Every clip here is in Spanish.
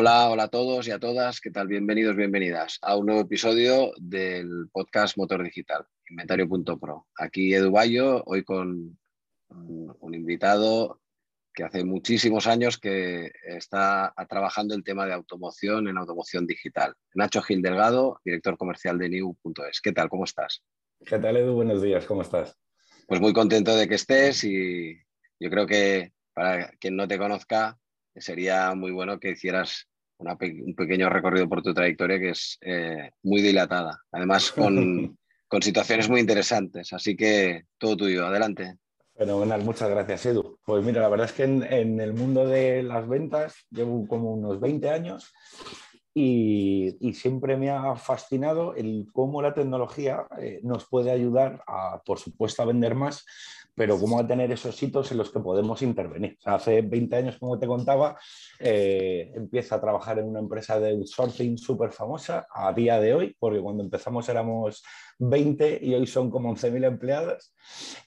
Hola, hola a todos y a todas, ¿qué tal? Bienvenidos, bienvenidas a un nuevo episodio del podcast Motor Digital, inventario.pro. Aquí Edu Bayo, hoy con un invitado que hace muchísimos años que está trabajando el tema de automoción en automoción digital. Nacho Gil Delgado, director comercial de New.es. ¿Qué tal? ¿Cómo estás? ¿Qué tal, Edu? Buenos días, ¿cómo estás? Pues muy contento de que estés y yo creo que para quien no te conozca, sería muy bueno que hicieras un pequeño recorrido por tu trayectoria que es eh, muy dilatada, además con, con, situaciones muy interesantes. Así que todo tuyo, adelante. Fenomenal, muchas gracias Edu. Pues mira, la verdad es que en, el mundo de las ventas llevo como unos 20 años y, siempre me ha fascinado el cómo la tecnología eh, nos puede ayudar a, por supuesto, a vender más, pero cómo a tener esos hitos en los que podemos intervenir. hace 20 años, como te contaba, eh, empiezo a trabajar en una empresa de outsourcing súper famosa a día de hoy, porque cuando empezamos éramos 20 y hoy son como 11.000 empleados.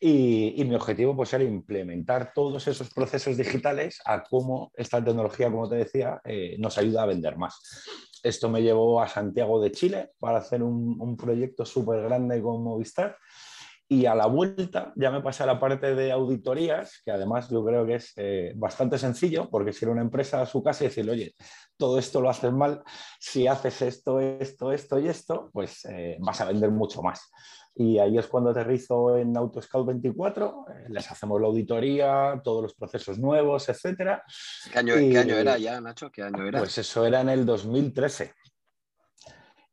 Y, mi objetivo pues, era implementar todos esos procesos digitales a cómo esta tecnología, como te decía, eh, nos ayuda a vender más. Esto me llevó a Santiago de Chile para hacer un, un proyecto súper grande con Movistar y a la vuelta ya me pasé a la parte de auditorías, que además yo creo que es eh, bastante sencillo, porque si era una empresa a su casa y decirle, oye, todo esto lo haces mal, si haces esto, esto, esto y esto, pues eh, vas a vender mucho más. Y ahí es cuando aterrizo en AutoScout 24, eh, les hacemos la auditoría, todos los procesos nuevos, etc. ¿Qué año, ¿Qué año era ya, Nacho? ¿Qué año era? Pues eso era en el 2013.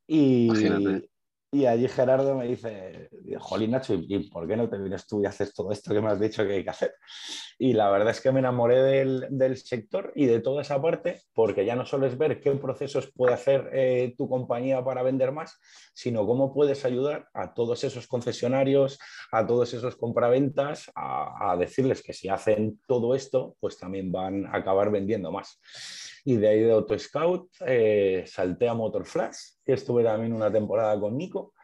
Y, Imagínate. Y allí Gerardo me dice, Jolín Nacho, ¿y por qué no te vienes tú y haces todo esto que me has dicho que hay que hacer? Y la verdad es que me enamoré del, sector y de toda esa parte, porque ya no solo es ver qué procesos puede hacer eh, tu compañía para vender más, sino cómo puedes ayudar a todos esos concesionarios, a todos esos compraventas, a decirles que si hacen todo esto, pues también van a acabar vendiendo más. Y de ahí de Auto Scout eh, salté a Motor Flash, que estuve también una temporada con Nico.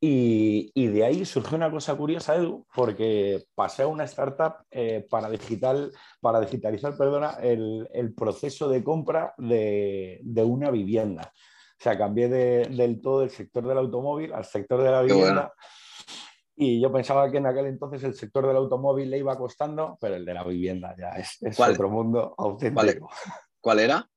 Y, y, de ahí surgió una cosa curiosa, Edu, porque pasé a una startup eh, para, digital, para digitalizar perdona, el, el proceso de compra de, de, una vivienda. O sea, cambié de, del todo el sector del automóvil al sector de la vivienda. Y yo pensaba que en aquel entonces el sector del automóvil le iba costando, pero el de la vivienda ya es, es otro mundo auténtico. ¿Cuál era?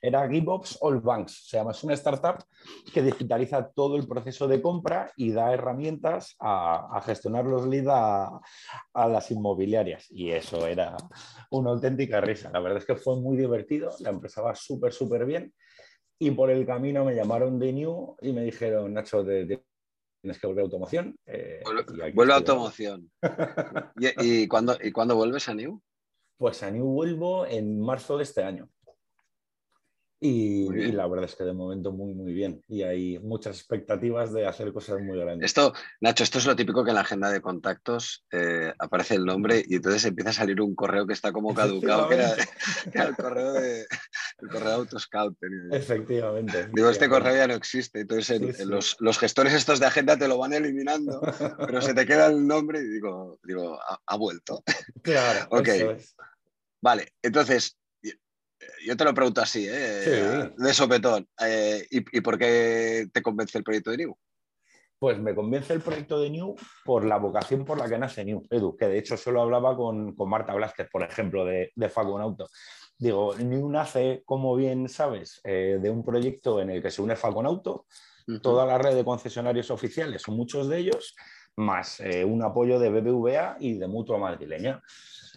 Era GiveOps All Banks. Se llama, es una startup que digitaliza todo el proceso de compra y da herramientas a, gestionar los leads a, las inmobiliarias. Y eso era una auténtica risa. La verdad es que fue muy divertido. La empresa va súper, súper bien. Y por el camino me llamaron de New y me dijeron, Nacho, tienes que volver a automoción. Eh, vuelve a automoción. ¿Y, ¿Y, cuándo, ¿Y cuándo vuelves a New? Pues a New vuelvo en marzo de este año. Y, la verdad es que de momento muy, muy bien. Y hay muchas expectativas de hacer cosas muy grandes. Esto, Nacho, esto es lo típico que en la agenda de contactos eh, aparece el nombre y entonces empieza a salir un correo que está como caducado, que era, el correo de, el correo Autoscout. Efectivamente. Digo, este correo ya no existe. Entonces Los, los, gestores estos de agenda te lo van eliminando, pero se te queda el nombre y digo, digo ha, vuelto. Claro. ok. Vale, entonces, yo te lo pregunto así, ¿eh? de sopetón. Eh, ¿y, por qué te convence el proyecto de New? Pues me convence el proyecto de New por la vocación por la que nace New, Edu, que de hecho solo hablaba con, Marta Blázquez, por ejemplo, de, de Auto. Digo, New nace, como bien sabes, eh, de un proyecto en el que se une Faconauto, Auto, toda la red de concesionarios oficiales, muchos de ellos, más un apoyo de BBVA y de Mutua Madrileña.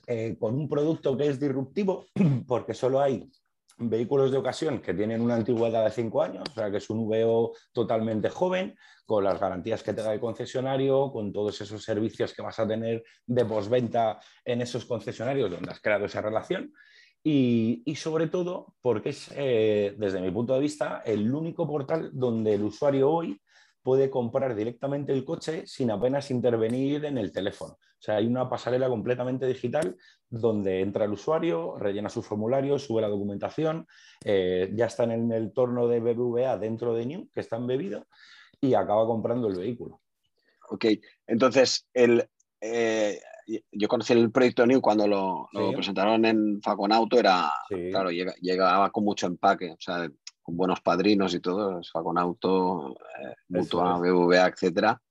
Eh, con un producto que es disruptivo, porque solo hay vehículos de ocasión que tienen una antigüedad de 5 años, o sea que es un VO totalmente joven, con las garantías que te da el concesionario, con todos esos servicios que vas a tener de postventa en esos concesionarios donde has creado esa relación. Y, sobre todo porque es, eh, desde mi punto de vista, el único portal donde el usuario hoy puede comprar directamente el coche sin apenas intervenir en el teléfono. O sea, hay una pasarela completamente digital donde entra el usuario, rellena su formulario, sube la documentación, eh, ya está en el torno de BBVA dentro de New, que está embebido, y acaba comprando el vehículo. Ok, entonces el, eh, yo conocí el proyecto New cuando lo, presentaron en Faconauto, era, claro, llegaba con mucho empaque, o sea, con buenos padrinos y todo, Faconauto, eh, Mutua, BBVA, etcétera,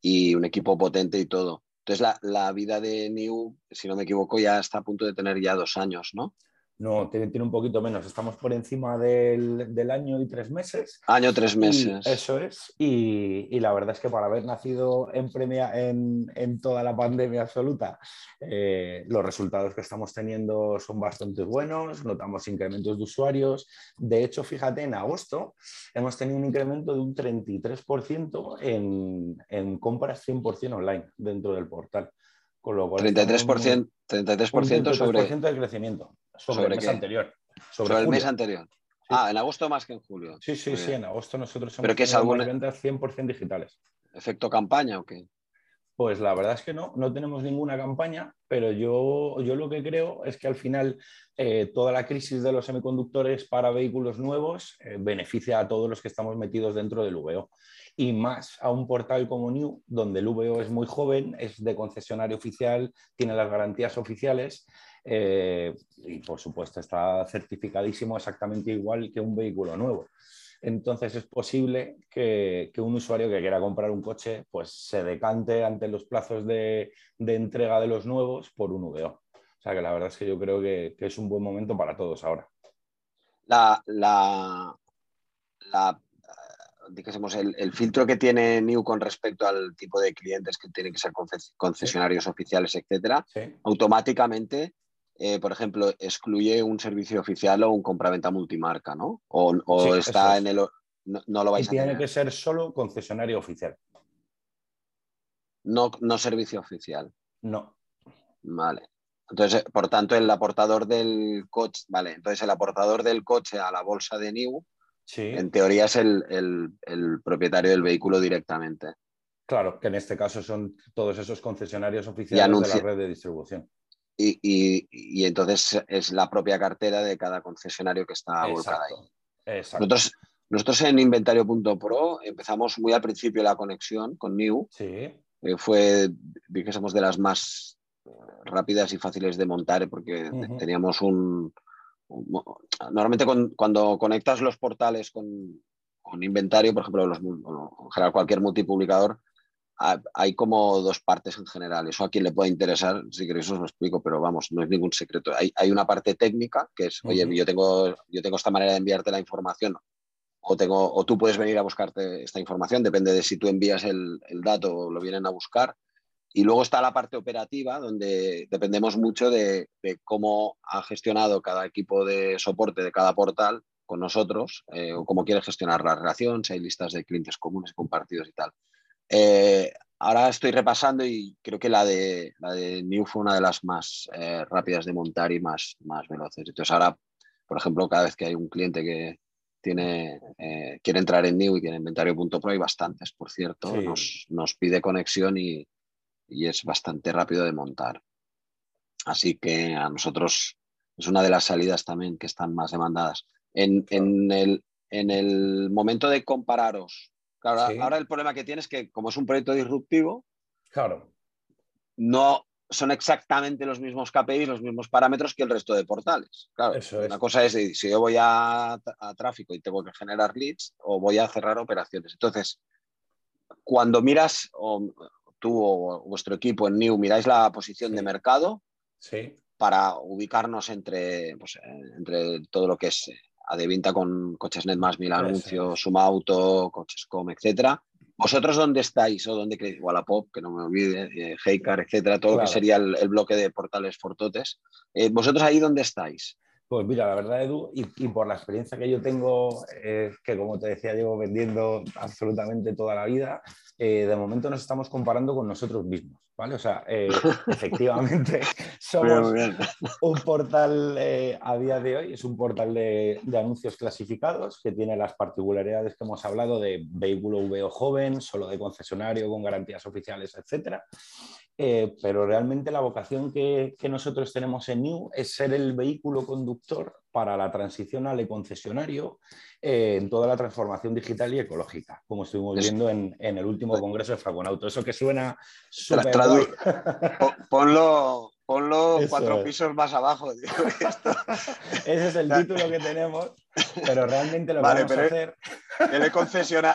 y un equipo potente y todo. Entonces la, la, vida de New, si no me equivoco, ya está a punto de tener ya dos años, ¿no? No, tiene, un poquito menos. Estamos por encima del, año y tres meses. Año, tres meses. eso es. Y, la verdad es que para haber nacido en, premia, en, toda la pandemia absoluta, eh, los resultados que estamos teniendo son bastante buenos. Notamos incrementos de usuarios. De hecho, fíjate, en agosto hemos tenido un incremento de un 33% en, en compras 100% online dentro del portal. Con lo cual 33%, 33 sobre... de crecimiento sobre, el mes anterior. Sobre, el mes anterior. Ah, en agosto más que en julio. Sí, sí, sí, en agosto nosotros hemos ¿Pero qué es alguna... ventas 100% digitales. ¿Efecto campaña o qué? Pues la verdad es que no, no tenemos ninguna campaña, pero yo, yo lo que creo es que al final eh, toda la crisis de los semiconductores para vehículos nuevos eh, beneficia a todos los que estamos metidos dentro del VO. Y más a un portal como New, donde el VO es muy joven, es de concesionario oficial, tiene las garantías oficiales eh, y por supuesto está certificadísimo exactamente igual que un vehículo nuevo. Entonces es posible que, un usuario que quiera comprar un coche pues se decante ante los plazos de, entrega de los nuevos por un VO. O sea que la verdad es que yo creo que, es un buen momento para todos ahora. La, la, la digamos, el, el, filtro que tiene New con respecto al tipo de clientes que tienen que ser concesionarios oficiales, etcétera, automáticamente eh, por ejemplo, excluye un servicio oficial o un compraventa multimarca, ¿no? O, está en el... No, lo vais a Tiene que ser solo concesionario oficial. No, no servicio oficial. No. Vale. Entonces, por tanto, el aportador del coche, vale, entonces el aportador del coche a la bolsa de New, en teoría es el, el, propietario del vehículo directamente. Claro, que en este caso son todos esos concesionarios oficiales de la red de distribución y, entonces es la propia cartera de cada concesionario que está volcada ahí. Nosotros, nosotros en inventario.pro empezamos muy al principio la conexión con New. Sí. Eh, fue, dijésemos, de las más eh, rápidas y fáciles de montar porque teníamos un, Normalmente cuando conectas los portales con, con inventario, por ejemplo, los, en general cualquier multipublicador, hay como dos partes en general. Eso a quien le pueda interesar, si queréis os lo explico, pero vamos, no es ningún secreto. Hay, hay una parte técnica que es, oye, yo, tengo, yo tengo esta manera de enviarte la información o, tengo, o tú puedes venir a buscarte esta información, depende de si tú envías el, el dato o lo vienen a buscar. Y luego está la parte operativa, donde dependemos mucho de, de cómo ha gestionado cada equipo de soporte de cada portal con nosotros, eh, o cómo quiere gestionar la relación, si hay listas de clientes comunes compartidos y tal. Eh, ahora estoy repasando y creo que la de, la de New fue una de las más eh, rápidas de montar y más, más veloces. Entonces ahora, por ejemplo, cada vez que hay un cliente que tiene, eh, quiere entrar en New y tiene inventario.pro, hay bastantes, por cierto, nos, nos, pide conexión y, y, es bastante rápido de montar. Así que a nosotros es una de las salidas también que están más demandadas. En, en, el, en el momento de compararos ahora el problema que tiene es que como es un proyecto disruptivo, claro. no son exactamente los mismos KPIs, los mismos parámetros que el resto de portales. Claro, una cosa es si yo voy a, tráfico y tengo que generar leads o voy a cerrar operaciones. Entonces, cuando miras, o tú o vuestro equipo en New, miráis la posición de mercado para ubicarnos entre, pues, entre todo lo que es de venta con coches net más mil anuncios, Suma Auto, Coches.com, etcétera. ¿Vosotros dónde estáis? ¿O dónde creéis? Wallapop, que no me olvide, eh, Heycar, etcétera, todo lo que sería el, bloque de portales fortotes. Eh, ¿Vosotros ahí dónde estáis? Pues mira, la verdad, Edu, y, por la experiencia que yo tengo, eh, que como te decía, llevo vendiendo absolutamente toda la vida, de momento nos estamos comparando con nosotros mismos ¿vale? O sea, eh, efectivamente somos un portal eh, a día de hoy, es un portal de, anuncios clasificados que tiene las particularidades que hemos hablado de vehículo VO joven, solo de concesionario, con garantías oficiales, etcétera. Eh, pero realmente la vocación que, nosotros tenemos en New es ser el vehículo conductor para la transición al concesionario eh, en toda la transformación digital y ecológica, como estuvimos viendo en, el último congreso de Fagonauto. Eso que suena súper Ponlo, Ponlo cuatro pisos más abajo. Ese es el título que tenemos, pero realmente lo vamos a hacer.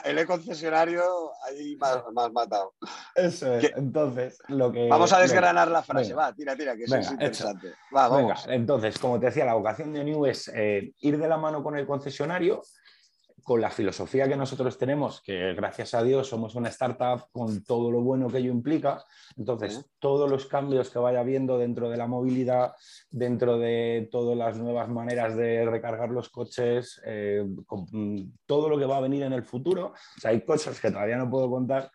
El e-concesionario, ahí más, más, matado. Eso es. Entonces, lo que. Vamos a desgranar la frase. Va, tira, tira, que eso es interesante. Va, vamos. entonces, como te decía, la vocación de New es eh, ir de la mano con el concesionario con la filosofía que nosotros tenemos, que gracias a Dios somos una startup con todo lo bueno que ello implica, entonces todos los cambios que vaya habiendo dentro de la movilidad, dentro de todas las nuevas maneras de recargar los coches, eh, todo lo que va a venir en el futuro, hay cosas que todavía no puedo contar,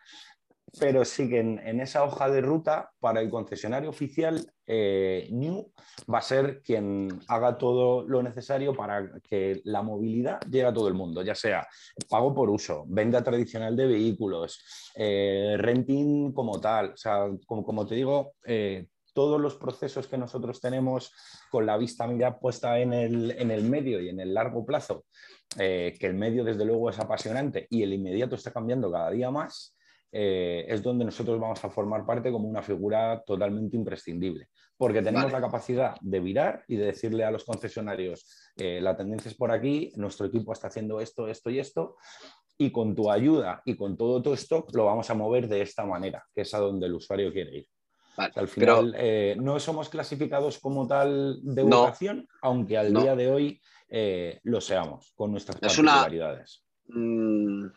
pero sí que en, esa hoja de ruta para el concesionario oficial, eh, New va a ser quien haga todo lo necesario para que la movilidad llegue a todo el mundo, ya sea pago por uso, venta tradicional de vehículos, eh, renting como tal, o sea, como, te digo, eh, todos los procesos que nosotros tenemos con la vista mira puesta en el, en el medio y en el largo plazo, que el medio desde luego es apasionante y el inmediato está cambiando cada día más, eh, es donde nosotros vamos a formar parte como una figura totalmente imprescindible, porque tenemos la capacidad de virar y de decirle a los concesionarios, eh, la tendencia es por aquí, nuestro equipo está haciendo esto, esto y esto, y con tu ayuda y con todo tu stock lo vamos a mover de esta manera, que es a donde el usuario quiere ir. al final, eh, no somos clasificados como tal de vocación, aunque al día de hoy lo seamos, con nuestras particularidades. Mm,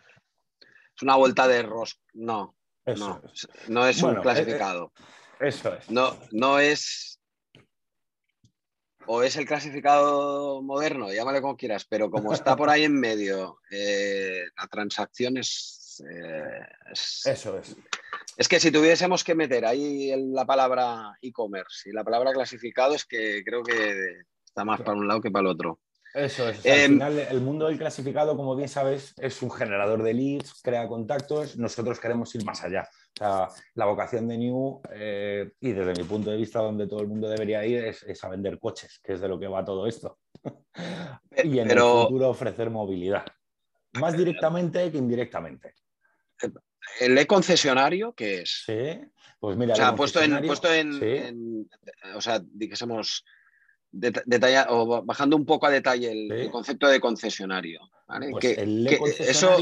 es una vuelta de rosca. No, no, es. no es un clasificado. Eh, eh, eso es. No, no es. O es el clasificado moderno, llámale como quieras, pero como está por ahí en medio, eh, la transacción es, Eso es. Es que si tuviésemos que meter ahí la palabra e-commerce y la palabra clasificado, es que creo que está más para un lado que para el otro. Eso es. al em, final, el mundo del clasificado, como bien sabes, es un generador de leads, crea contactos. Nosotros queremos ir más allá. O sea, la vocación de New, eh, y desde mi punto de vista, donde todo el mundo debería ir, es, a vender coches, que es de lo que va todo esto. y en el futuro ofrecer movilidad. Más directamente que indirectamente. ¿El e-concesionario qué es? Sí, pues mira. O sea, puesto en. Puesto en, o sea, dijésemos o bajando un poco a detalle el, concepto de concesionario. Pues ¿Qué, ¿Eso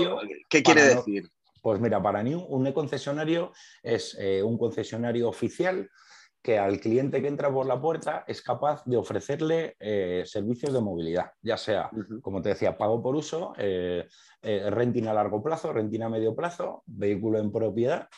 qué quiere decir? Pues mira, para New, un e-concesionario es eh, un concesionario oficial que al cliente que entra por la puerta es capaz de ofrecerle eh, servicios de movilidad, ya sea, como te decía, pago por uso, eh, renting a largo plazo, renting a medio plazo, vehículo en propiedad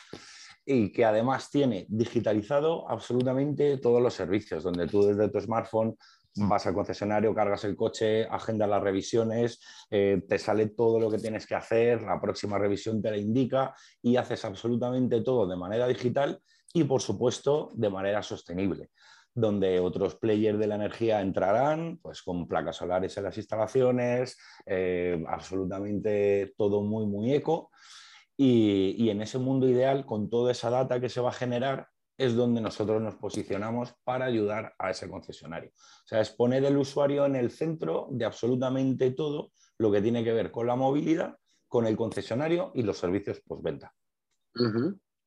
y que además tiene digitalizado absolutamente todos los servicios, donde tú desde tu smartphone vas al concesionario, cargas el coche, agendas las revisiones, eh, te sale todo lo que tienes que hacer, la próxima revisión te la indica y haces absolutamente todo de manera digital y por supuesto de manera sostenible donde otros players de la energía entrarán, pues con placas solares en las instalaciones, eh, absolutamente todo muy, muy eco. Y, en ese mundo ideal, con toda esa data que se va a generar, es donde nosotros nos posicionamos para ayudar a ese concesionario. O sea, es poner el usuario en el centro de absolutamente todo lo que tiene que ver con la movilidad, con el concesionario y los servicios postventa.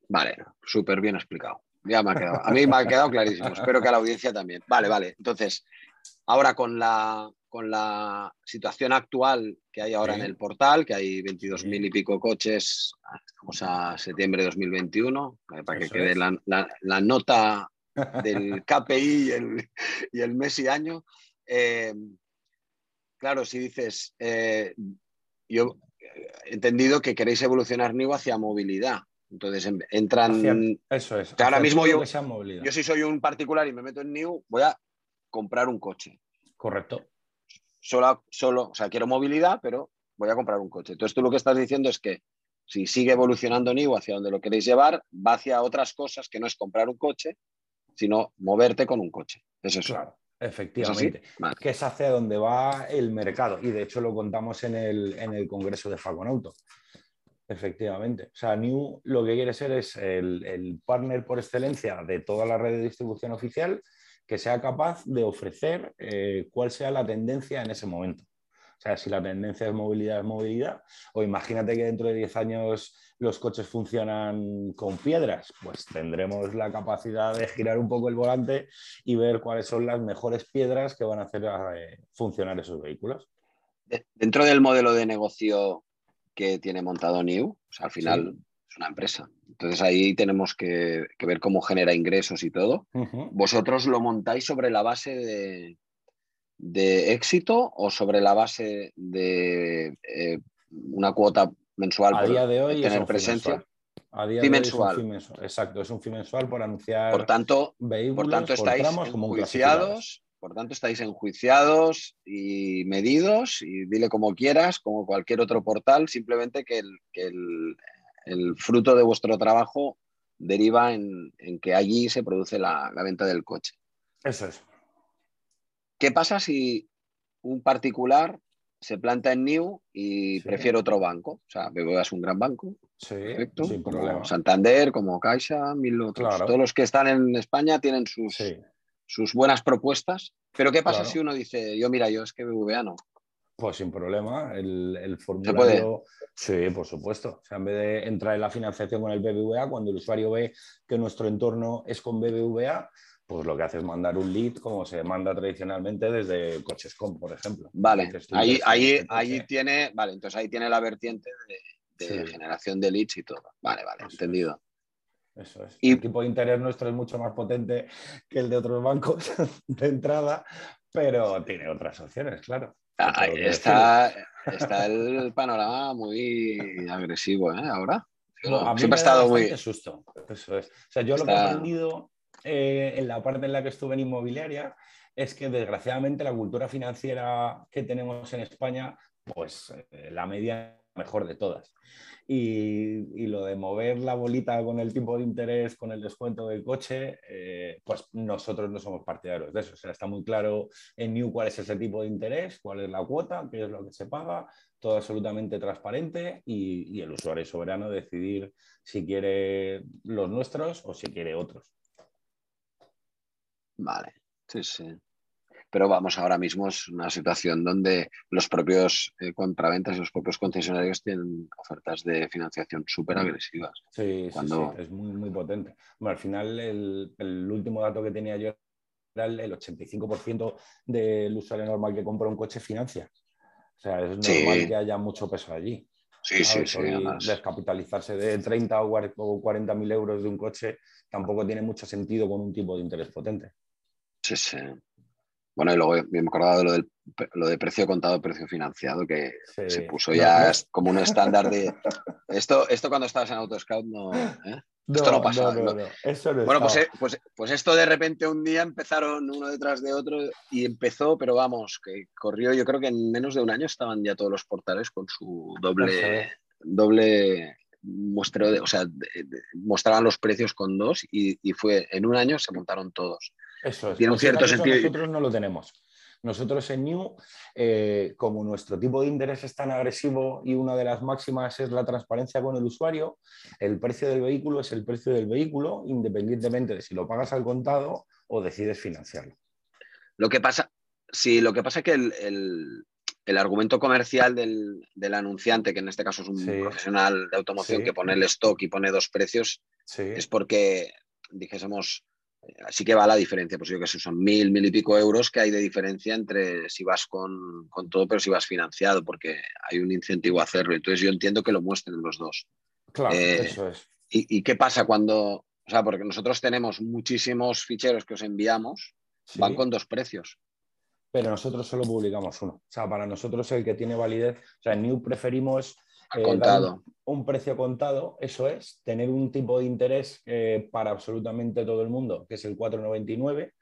Vale, súper bien explicado. Ya me ha quedado. A mí me ha quedado clarísimo. Espero que a la audiencia también. Vale, vale. Entonces, ahora con la, con la situación actual que hay ahora en el portal, que hay 22.000 y pico coches, estamos a septiembre de 2021, eh, para que quede la, nota del KPI y el, mes y año. Eh, claro, si dices, eh, yo he entendido que queréis evolucionar NIO hacia movilidad. Entonces entran. eso es. ahora mismo yo, yo, si soy un particular y me meto en New, voy a comprar un coche. Correcto solo, solo, o sea, quiero movilidad, pero voy a comprar un coche. Entonces tú lo que estás diciendo es que si sigue evolucionando New hacia donde lo queréis llevar, va hacia otras cosas que no es comprar un coche, sino moverte con un coche. Es eso. Claro, efectivamente. Que es hacia donde va el mercado. Y de hecho lo contamos en el, en el Congreso de Faconauto. Efectivamente. O sea, New lo que quiere ser es el, partner por excelencia de toda la red de distribución oficial que sea capaz de ofrecer eh, cuál sea la tendencia en ese momento. O sea, si la tendencia es movilidad, es movilidad. O imagínate que dentro de 10 años los coches funcionan con piedras, pues tendremos la capacidad de girar un poco el volante y ver cuáles son las mejores piedras que van a hacer eh, funcionar esos vehículos. Dentro del modelo de negocio que tiene montado New, o sea, al final es una empresa. Entonces ahí tenemos que, ver cómo genera ingresos y todo. Vosotros lo montáis sobre la base de, de éxito o sobre la base de eh, una cuota mensual a día de hoy tener presencia? A día de mensual. Exacto, es un fin mensual por anunciar por tanto, vehículos, por tanto estáis enjuiciados, por tanto estáis enjuiciados y medidos y dile como quieras, como cualquier otro portal, simplemente que el, fruto de vuestro trabajo deriva en, que allí se produce la, la venta del coche. Eso es. ¿Qué pasa si un particular se planta en New y prefiere otro banco? O sea, BBVA es un gran banco. Sí, sin problema. Santander, como Caixa, mil otros. Todos los que están en España tienen sus, sus buenas propuestas. Pero ¿qué pasa si uno dice, yo mira, yo es que BBVA no? Pues sin problema, el, el formulario. Sí, por supuesto. O sea, en vez de entrar en la financiación con el BBVA, cuando el usuario ve que nuestro entorno es con BBVA, pues lo que hace es mandar un lead como se manda tradicionalmente desde Cochescom, por ejemplo. Vale, ahí, ahí, ahí tiene, vale, entonces ahí tiene la vertiente de, generación de leads y todo. Vale, vale, entendido. Eso es. Y... El tipo de interés nuestro es mucho más potente que el de otros bancos de entrada, pero tiene otras opciones, claro. está, está el panorama muy agresivo, ¿eh? Ahora. Siempre ha estado muy. susto. Eso es. O sea, yo lo que he aprendido eh, en la parte en la que estuve en inmobiliaria es que desgraciadamente la cultura financiera que tenemos en España, pues eh, la media mejor de todas. Y, lo de mover la bolita con el tipo de interés, con el descuento del coche, eh, pues nosotros no somos partidarios de eso. O sea, está muy claro en New cuál es ese tipo de interés, cuál es la cuota, qué es lo que se paga, todo absolutamente transparente y, y el usuario soberano decidir si quiere los nuestros o si quiere otros. Vale, sí, sí. Pero vamos, ahora mismo es una situación donde los propios eh, compraventas y los propios concesionarios tienen ofertas de financiación súper agresivas. Sí, sí, es muy, muy potente. Bueno, al final, el, último dato que tenía yo era el, 85% del usuario normal que compra un coche financia. O sea, es normal que haya mucho peso allí. Sí, sí, sí. Descapitalizarse de 30 o 40 mil euros de un coche tampoco tiene mucho sentido con un tipo de interés potente. Sí, sí. Bueno, y luego me he acordado de lo, del, lo de precio contado, precio financiado, que se puso ya como un estándar de... Esto, esto cuando estabas en Autoscout no... ¿eh? esto no pasa. bueno, pues, eh, pues, pues, esto de repente un día empezaron uno detrás de otro y empezó, pero vamos, que corrió, yo creo que en menos de un año estaban ya todos los portales con su doble, doble muestreo, de, o sea, mostraban los precios con dos y, y, fue en un año se montaron todos. Eso es. Tiene un cierto sentido. Nosotros no lo tenemos. Nosotros en New, eh, como nuestro tipo de interés es tan agresivo y una de las máximas es la transparencia con el usuario, el precio del vehículo es el precio del vehículo, independientemente de si lo pagas al contado o decides financiarlo. Lo que pasa, sí, lo que pasa es que el, argumento comercial del, anunciante, que en este caso es un profesional de automoción que pone el stock y pone dos precios, es porque dijésemos Así que va la diferencia, pues yo que sé, son mil, mil y pico euros que hay de diferencia entre si vas con, todo, pero si vas financiado, porque hay un incentivo a hacerlo. Entonces yo entiendo que lo muestren los dos. Claro, eh, eso es. Y, qué pasa cuando, o sea, porque nosotros tenemos muchísimos ficheros que os enviamos, van con dos precios. Pero nosotros solo publicamos uno. O sea, para nosotros el que tiene validez, o sea, en New preferimos eh, contado. Un, precio contado, eso es, tener un tipo de interés eh, para absolutamente todo el mundo, que es el 499,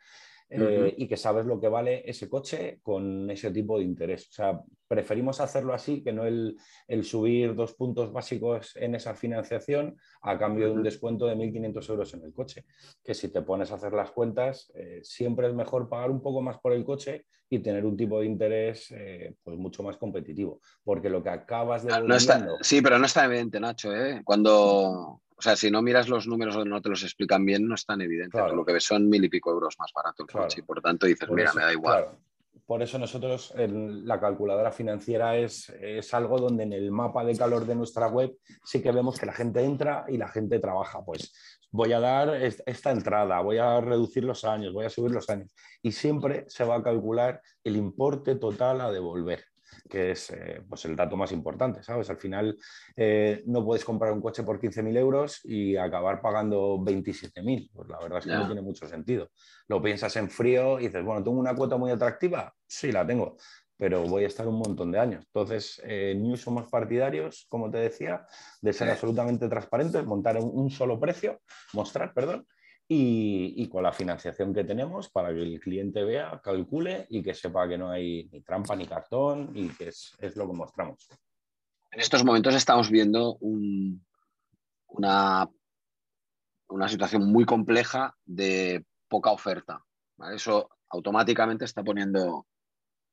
eh, y que sabes lo que vale ese coche con ese tipo de interés. O sea, preferimos hacerlo así que no el, subir dos puntos básicos en esa financiación a cambio de un descuento de 1.500 euros en el coche. Que si te pones a hacer las cuentas, eh, siempre es mejor pagar un poco más por el coche y tener un tipo de interés eh, pues mucho más competitivo. Porque lo que acabas de... No sí, pero no está evidente, Nacho. Cuando, o sea, si no miras los números o no te los explican bien, no es tan evidente. Lo que ves son mil y pico euros más barato el coche. Y por tanto dices, mira, me da igual. Por eso nosotros la calculadora financiera es, es, algo donde en el mapa de calor de nuestra web sí que vemos que la gente entra y la gente trabaja. Pues voy a dar esta entrada, voy a reducir los años, voy a subir los años. Y siempre se va a calcular el importe total a devolver que es eh, pues el dato más importante, ¿sabes? Al final eh, no puedes comprar un coche por 15.000 euros y acabar pagando 27.000. Pues la verdad es que no tiene mucho sentido. Lo piensas en frío y dices, bueno, ¿tengo una cuota muy atractiva? Sí, la tengo, pero voy a estar un montón de años. Entonces, eh, New somos partidarios, como te decía, de ser absolutamente transparentes, montar un solo precio, mostrar, perdón, y, con la financiación que tenemos para que el cliente vea, calcule y que sepa que no hay ni trampa ni cartón y que es, lo que mostramos. En estos momentos estamos viendo una, una situación muy compleja de poca oferta. Eso automáticamente está poniendo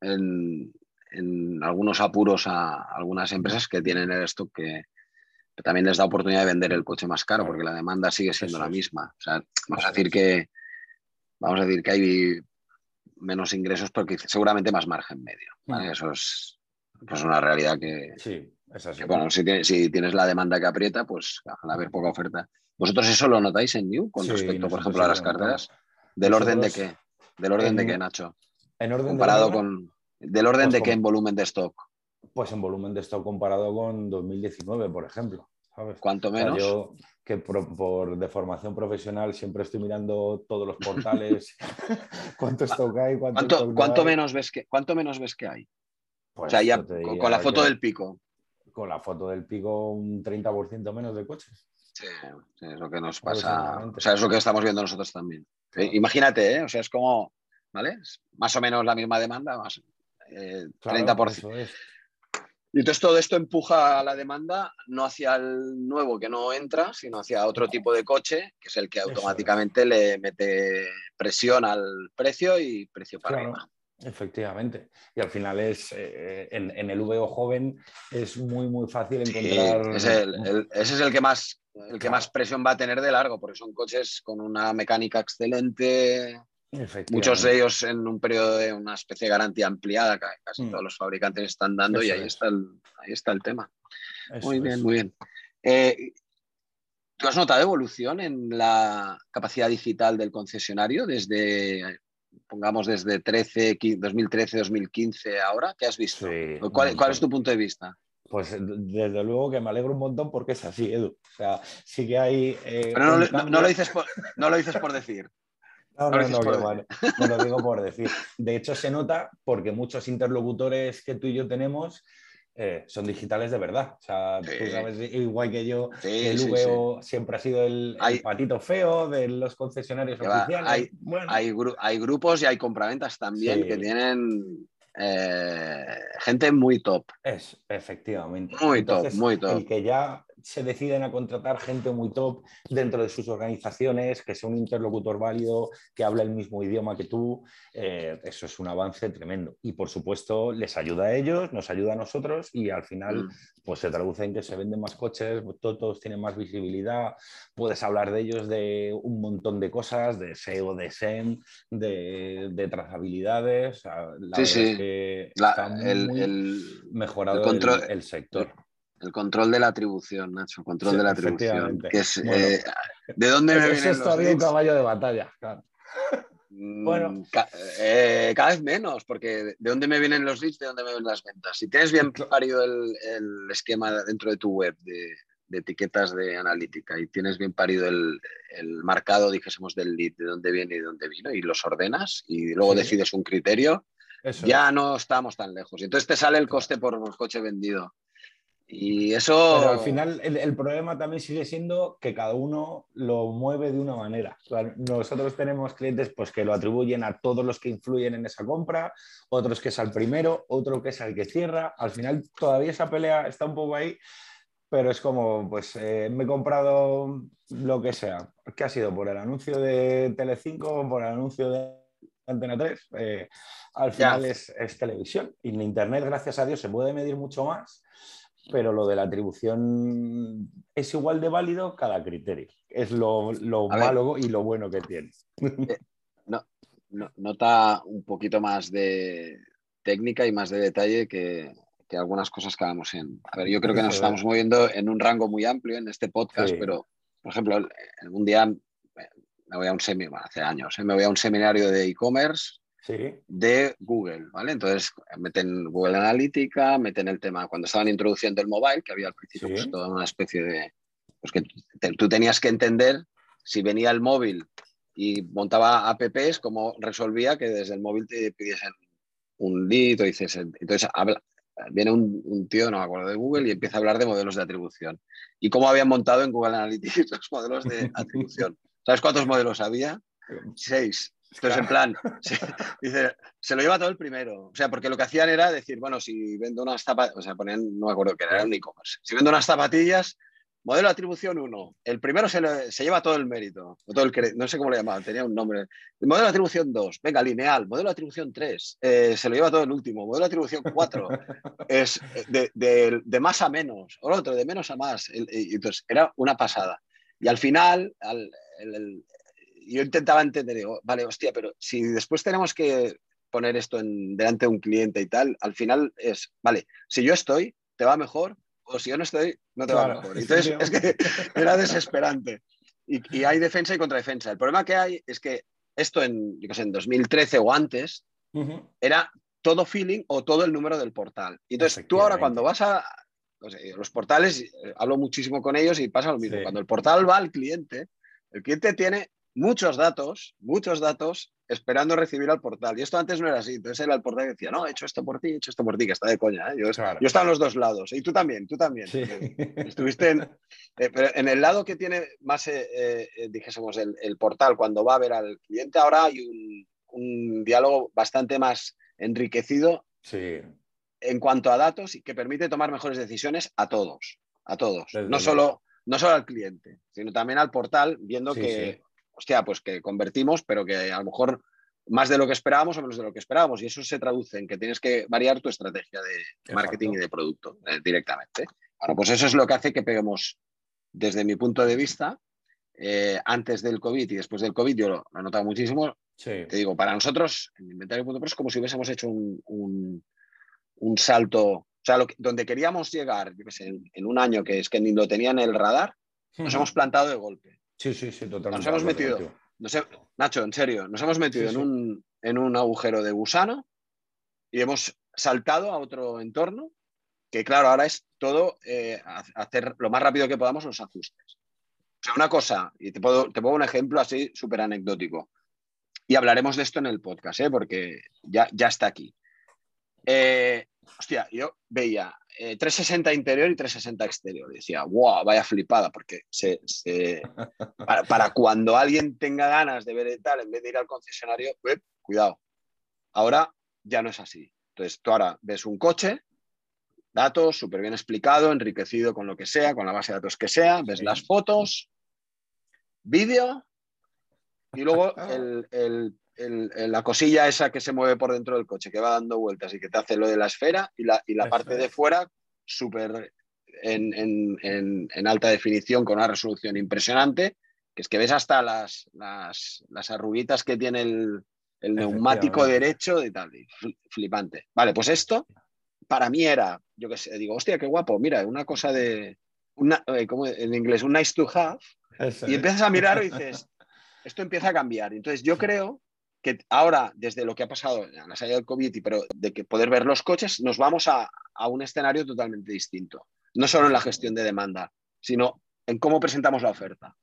en, en, algunos apuros a algunas empresas que tienen el stock que, también les da oportunidad de vender el coche más caro, porque la demanda sigue siendo la misma. O sea, vamos a decir que vamos a decir que hay menos ingresos, porque seguramente más margen medio. Mm. Eso es pues una realidad que, sí, es así. bueno, si tienes, la demanda que aprieta, pues al haber poca oferta. ¿Vosotros eso lo notáis en New con respecto, por ejemplo, a las carteras? ¿Del orden de qué? ¿Del orden de qué, Nacho? En orden Comparado con. ¿Del orden pues de qué en volumen de stock? Pues en volumen de stock comparado con 2019, por ejemplo. ¿sabes? ¿Cuánto menos? yo, que por, de formación profesional siempre estoy mirando todos los portales, cuánto stock hay, cuánto, ¿Cuánto, menos ves que, ¿Cuánto menos ves que hay? o sea, ya con, la foto del pico. Con la foto del pico, un 30% menos de coches. Sí, es lo que nos pasa. O sea, es lo que estamos viendo nosotros también. Imagínate, ¿eh? O sea, es como, ¿vale? Más o menos la misma demanda, más, eh, 30%. Y entonces todo esto empuja a la demanda no hacia el nuevo que no entra, sino hacia otro tipo de coche, que es el que automáticamente le mete presión al precio y precio para arriba. Efectivamente. Y al final es eh, en, el VO joven es muy muy fácil encontrar. ese es el que más el que más presión va a tener de largo, porque son coches con una mecánica excelente, Muchos de ellos en un periodo de una especie de garantía ampliada, que casi mm. todos los fabricantes están dando y ahí, está el, ahí está el tema. muy bien, muy bien. Eh, ¿Tú has notado evolución en la capacidad digital del concesionario desde, pongamos, desde 2013, 2015 ahora? ¿Qué has visto? ¿Cuál, es tu punto de vista? Pues desde luego que me alegro un montón porque es así, Edu. O sea, sí que hay. Eh, Pero no, lo dices no lo dices por decir. No, no, no, no lo digo por decir. De hecho, se nota porque muchos interlocutores que tú y yo tenemos eh, son digitales de verdad. O sea, tú sabes igual que yo, el VO siempre ha sido el, patito feo de los concesionarios oficiales. Hay, hay, grupos y hay compraventas también que tienen eh, gente muy top. Es, efectivamente. Muy top, muy top. El que ya se deciden a contratar gente muy top dentro de sus organizaciones, que sea un interlocutor válido, que hable el mismo idioma que tú. Eh, eso es un avance tremendo. Y por supuesto, les ayuda a ellos, nos ayuda a nosotros y al final mm. pues se traduce en que se venden más coches, todos tienen más visibilidad, puedes hablar de ellos de un montón de cosas, de SEO, de SEM, de, trazabilidades. sí, sí. el, mejorado el sector. El control de la atribución, Nacho, control de la atribución. Eh, ¿De dónde me vienen los un caballo de batalla, mm, bueno. Eh, cada vez menos, porque ¿de dónde me vienen los leads? ¿De dónde me vienen las ventas? Si tienes bien parido el, esquema dentro de tu web de, etiquetas de analítica y tienes bien parido el, marcado, dijésemos, del lead, de dónde viene y de dónde vino, y los ordenas y luego decides un criterio, ya no estamos tan lejos. Y entonces te sale el coste por coche vendido. Y eso... Pero al final el, problema también sigue siendo que cada uno lo mueve de una manera. nosotros tenemos clientes pues, que lo atribuyen a todos los que influyen en esa compra, otros que es al primero, otro que es al que cierra. Al final todavía esa pelea está un poco ahí, pero es como, pues eh, me he comprado lo que sea. ¿Qué ha sido? ¿Por el anuncio de Telecinco por el anuncio de Antena 3? Eh, al final es, es televisión. Y en Internet, gracias a Dios, se puede medir mucho más pero lo de la atribución es igual de válido cada criterio. Es lo, malo y lo bueno que tiene. Eh, no, nota un poquito más de técnica y más de detalle que, algunas cosas que hagamos en... A ver, yo creo que nos estamos moviendo en un rango muy amplio en este podcast, pero, por ejemplo, un día me voy a un seminario, hace años, ¿eh? me voy a un seminario de e-commerce de Google, ¿vale? Entonces meten Google Analítica, meten el tema cuando estaban introduciendo el mobile, que había al principio pues, toda una especie de... Pues que tú tenías que entender si venía el móvil y montaba apps, cómo resolvía que desde el móvil te pidiesen un lead o dices... Entonces viene un, tío, no me acuerdo, de Google y empieza a hablar de modelos de atribución y cómo habían montado en Google Analytics los modelos de atribución. ¿Sabes cuántos modelos había? Seis. Entonces, en plan, se, dice, se lo lleva todo el primero. O sea, porque lo que hacían era decir, bueno, si vendo unas zapatillas, o sea, ponían, no me acuerdo que era un e-commerce. Si vendo unas zapatillas, modelo de atribución 1, el primero se, lleva todo el mérito, todo el no sé cómo le llamaban, tenía un nombre. El modelo de atribución 2, venga, lineal. Modelo de atribución 3, eh, se lo lleva todo el último. Modelo de atribución 4, es de, más a menos. O otro, de menos a más. entonces, era una pasada. Y al final, el, yo intentaba entender, digo, vale, hostia, pero si después tenemos que poner esto en, delante de un cliente y tal, al final es, vale, si yo estoy, te va mejor, o si yo no estoy, no te va mejor. Entonces, es que era desesperante. Y, hay defensa y contradefensa. El problema que hay es que esto en, yo sé, en 2013 o antes, era todo feeling o todo el número del portal. Entonces, tú ahora cuando vas a, los portales, eh, hablo muchísimo con ellos y pasa lo mismo. Cuando el portal va al cliente, el cliente tiene muchos datos, muchos datos esperando recibir al portal. Y esto antes no era así. Entonces era el portal que decía, no, he hecho esto por ti, he hecho esto por ti, que está de coña. ¿eh? Yo, estaba en los dos lados. Y tú también, tú también. Estuviste en, eh, pero en el lado que tiene más, eh, dijésemos, el, portal cuando va a ver al cliente, ahora hay un, diálogo bastante más enriquecido en cuanto a datos y que permite tomar mejores decisiones a todos, a todos. no solo, no solo al cliente, sino también al portal, viendo que hostia, pues que convertimos, pero que a lo mejor más de lo que esperábamos o menos de lo que esperábamos. Y eso se traduce en que tienes que variar tu estrategia de marketing y de producto eh, directamente. Bueno, pues eso es lo que hace que peguemos, desde mi punto de vista, eh, antes del COVID y después del COVID, yo lo, he notado muchísimo. Te digo, para nosotros, en inventario.pro es como si hubiésemos hecho un, salto, o sea, donde queríamos llegar, en, un año que es que ni lo tenían en el radar, nos hemos plantado de golpe. Sí, sí, sí, totalmente. Nos hemos metido, Nacho, en serio, nos hemos metido en, Un, en un agujero de gusano y hemos saltado a otro entorno que, claro, ahora es todo eh, hacer lo más rápido que podamos los ajustes. O sea, una cosa, y te, puedo, te pongo un ejemplo así súper anecdótico, y hablaremos de esto en el podcast, ¿eh? porque ya, ya está aquí. Eh, hostia, yo veía 360 eh, interior y 360 exterior. decía, wow, vaya flipada, porque se, para, cuando alguien tenga ganas de ver tal, en vez de ir al concesionario, cuidado. Ahora ya no es así. Entonces, tú ahora ves un coche, datos, súper bien explicado, enriquecido con lo que sea, con la base de datos que sea, ves las fotos, vídeo y luego el, la cosilla esa que se mueve por dentro del coche, que va dando vueltas y que te hace lo de la esfera y la, y la parte de fuera súper en, alta definición con una resolución impresionante, que es que ves hasta las, las, las arruguitas que tiene el, neumático derecho y tal, flipante. Vale, pues esto para mí era, yo qué sé, digo, hostia, qué guapo, mira, una cosa de, una, eh, como en inglés, un nice to have, y empiezas a mirar y dices, esto empieza a cambiar. Entonces yo creo que ahora, desde lo que ha pasado en la salida del COVID, pero de que poder ver los coches, nos vamos a, un escenario totalmente distinto. No solo en la gestión de demanda, sino en cómo presentamos la oferta.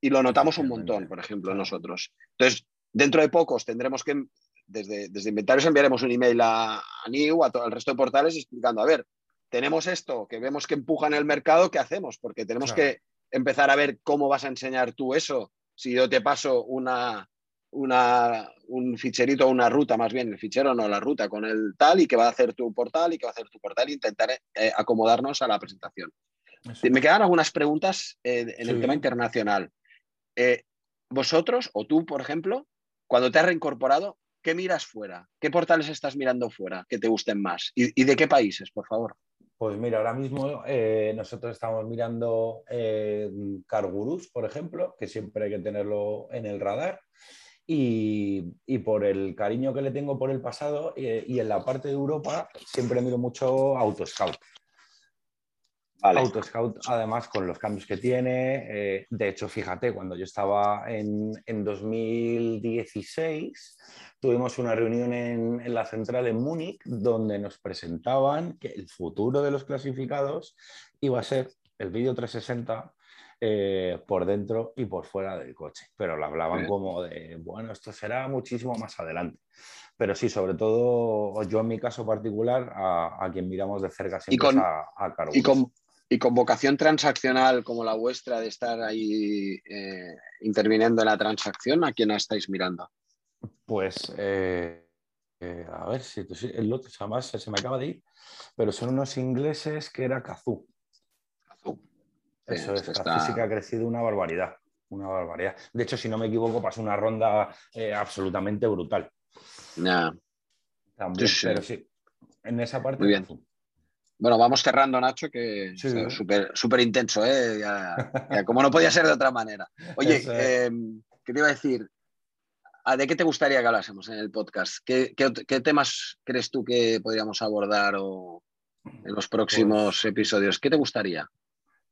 Y lo notamos un montón, por ejemplo, nosotros. Entonces, dentro de pocos tendremos que, desde, desde inventarios enviaremos un email a, a New, a todo el resto de portales, explicando, a ver, tenemos esto, que vemos que empuja en el mercado, ¿qué hacemos? Porque tenemos que empezar a ver cómo vas a enseñar tú eso. Si yo te paso una, una, un ficherito, una ruta, más bien el fichero no, la ruta con el tal y que va a hacer tu portal y que va a hacer tu portal e intentar eh, acomodarnos a la presentación. Me quedan algunas preguntas eh, en el tema internacional. Eh, vosotros o tú, por ejemplo, cuando te has reincorporado, ¿qué miras fuera? ¿Qué portales estás mirando fuera que te gusten más? ¿Y, de qué países, por favor? Pues mira, ahora mismo eh, nosotros estamos mirando eh, Cargurus, por ejemplo, que siempre hay que tenerlo en el radar. Y, por el cariño que le tengo por el pasado eh, y en la parte de Europa, siempre miro mucho Autoscout. Autoscout, además, con los cambios que tiene. Eh, de hecho, fíjate, cuando yo estaba en, 2016, tuvimos una reunión en, la central en Múnich donde nos presentaban que el futuro de los clasificados iba a ser el vídeo 360 eh, por dentro y por fuera del coche. Pero lo hablaban como de, bueno, esto será muchísimo más adelante. Pero sí, sobre todo yo en mi caso particular, a, quien miramos de cerca siempre es a, a Y con, y con vocación transaccional como la vuestra de estar ahí eh, interviniendo en la transacción, ¿a quién estáis mirando? Pues, eh, eh, a ver, si el otro además se me acaba de ir, pero son unos ingleses que era. Kazoo. Eso es, está... sí que ha crecido una barbaridad, una barbaridad. De hecho, si no me equivoco, pasó una ronda absolutamente brutal. También, pero sí, en esa parte. Muy bien. Bueno, vamos cerrando, Nacho, que es súper intenso, ¿eh? como no podía ser de otra manera. Oye, em, ¿qué te iba a decir? Ah, ¿De qué te gustaría que hablásemos en el podcast? ¿Qué, temas crees tú que podríamos abordar en los próximos pues episodios? ¿Qué te gustaría?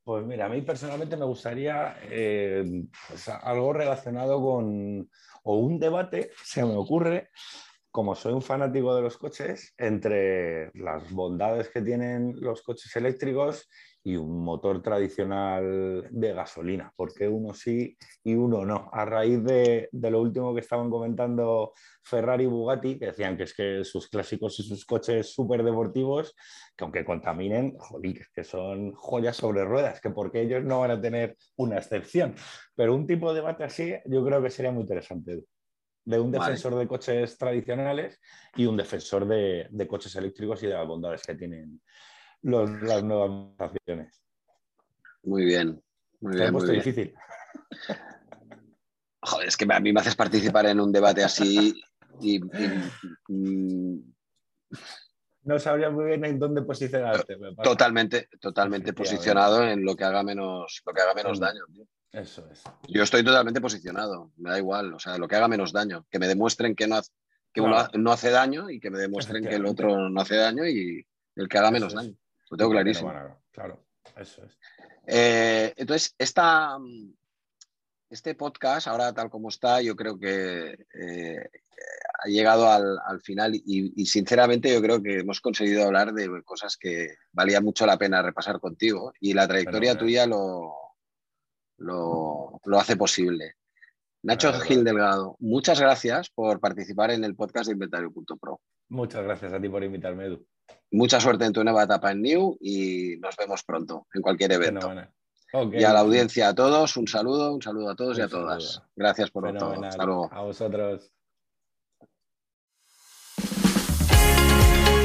Pues mira, a mí personalmente me gustaría eh, pues algo relacionado con, o un debate, se me ocurre, como soy un fanático de los coches, entre las bondades que tienen los coches eléctricos y un motor tradicional de gasolina, porque uno sí y uno no. A raíz de, lo último que estaban comentando Ferrari y Bugatti, que decían que es que sus clásicos y sus coches súper deportivos, que aunque contaminen, joder, que son joyas sobre ruedas, que porque ellos no van a tener una excepción. Pero un tipo de debate así yo creo que sería muy interesante de un defensor de coches tradicionales y un defensor de, coches eléctricos y de las bondades que tienen las nuevas acciones. Muy bien. Muy bien, muy difícil. Joder, es que a mí me haces participar en un debate así y, no sabría muy bien en dónde posicionarte. Totalmente, totalmente posicionado en lo que haga menos, lo que haga menos mm. daño. Eso es. Yo estoy totalmente posicionado, me da igual, o sea, lo que haga menos daño, que me demuestren que no, hace, que uno no hace daño y que me demuestren que el otro no hace daño y el que haga menos daño. Lo tengo clarísimo. claro, eso es. Eh, entonces, esta, este podcast, ahora tal como está, yo creo que eh, ha llegado al, final y, sinceramente yo creo que hemos conseguido hablar de cosas que valía mucho la pena repasar contigo y la trayectoria tuya lo, lo, hace posible. Nacho Gil Delgado, muchas gracias por participar en el podcast de Inventario.pro. Muchas gracias a ti por invitarme, Edu. Mucha suerte en tu nueva etapa en New y nos vemos pronto en cualquier evento. Y a la audiencia, a todos, un saludo, un saludo a todos y a todas. Gracias por todo. Hasta luego. A vosotros.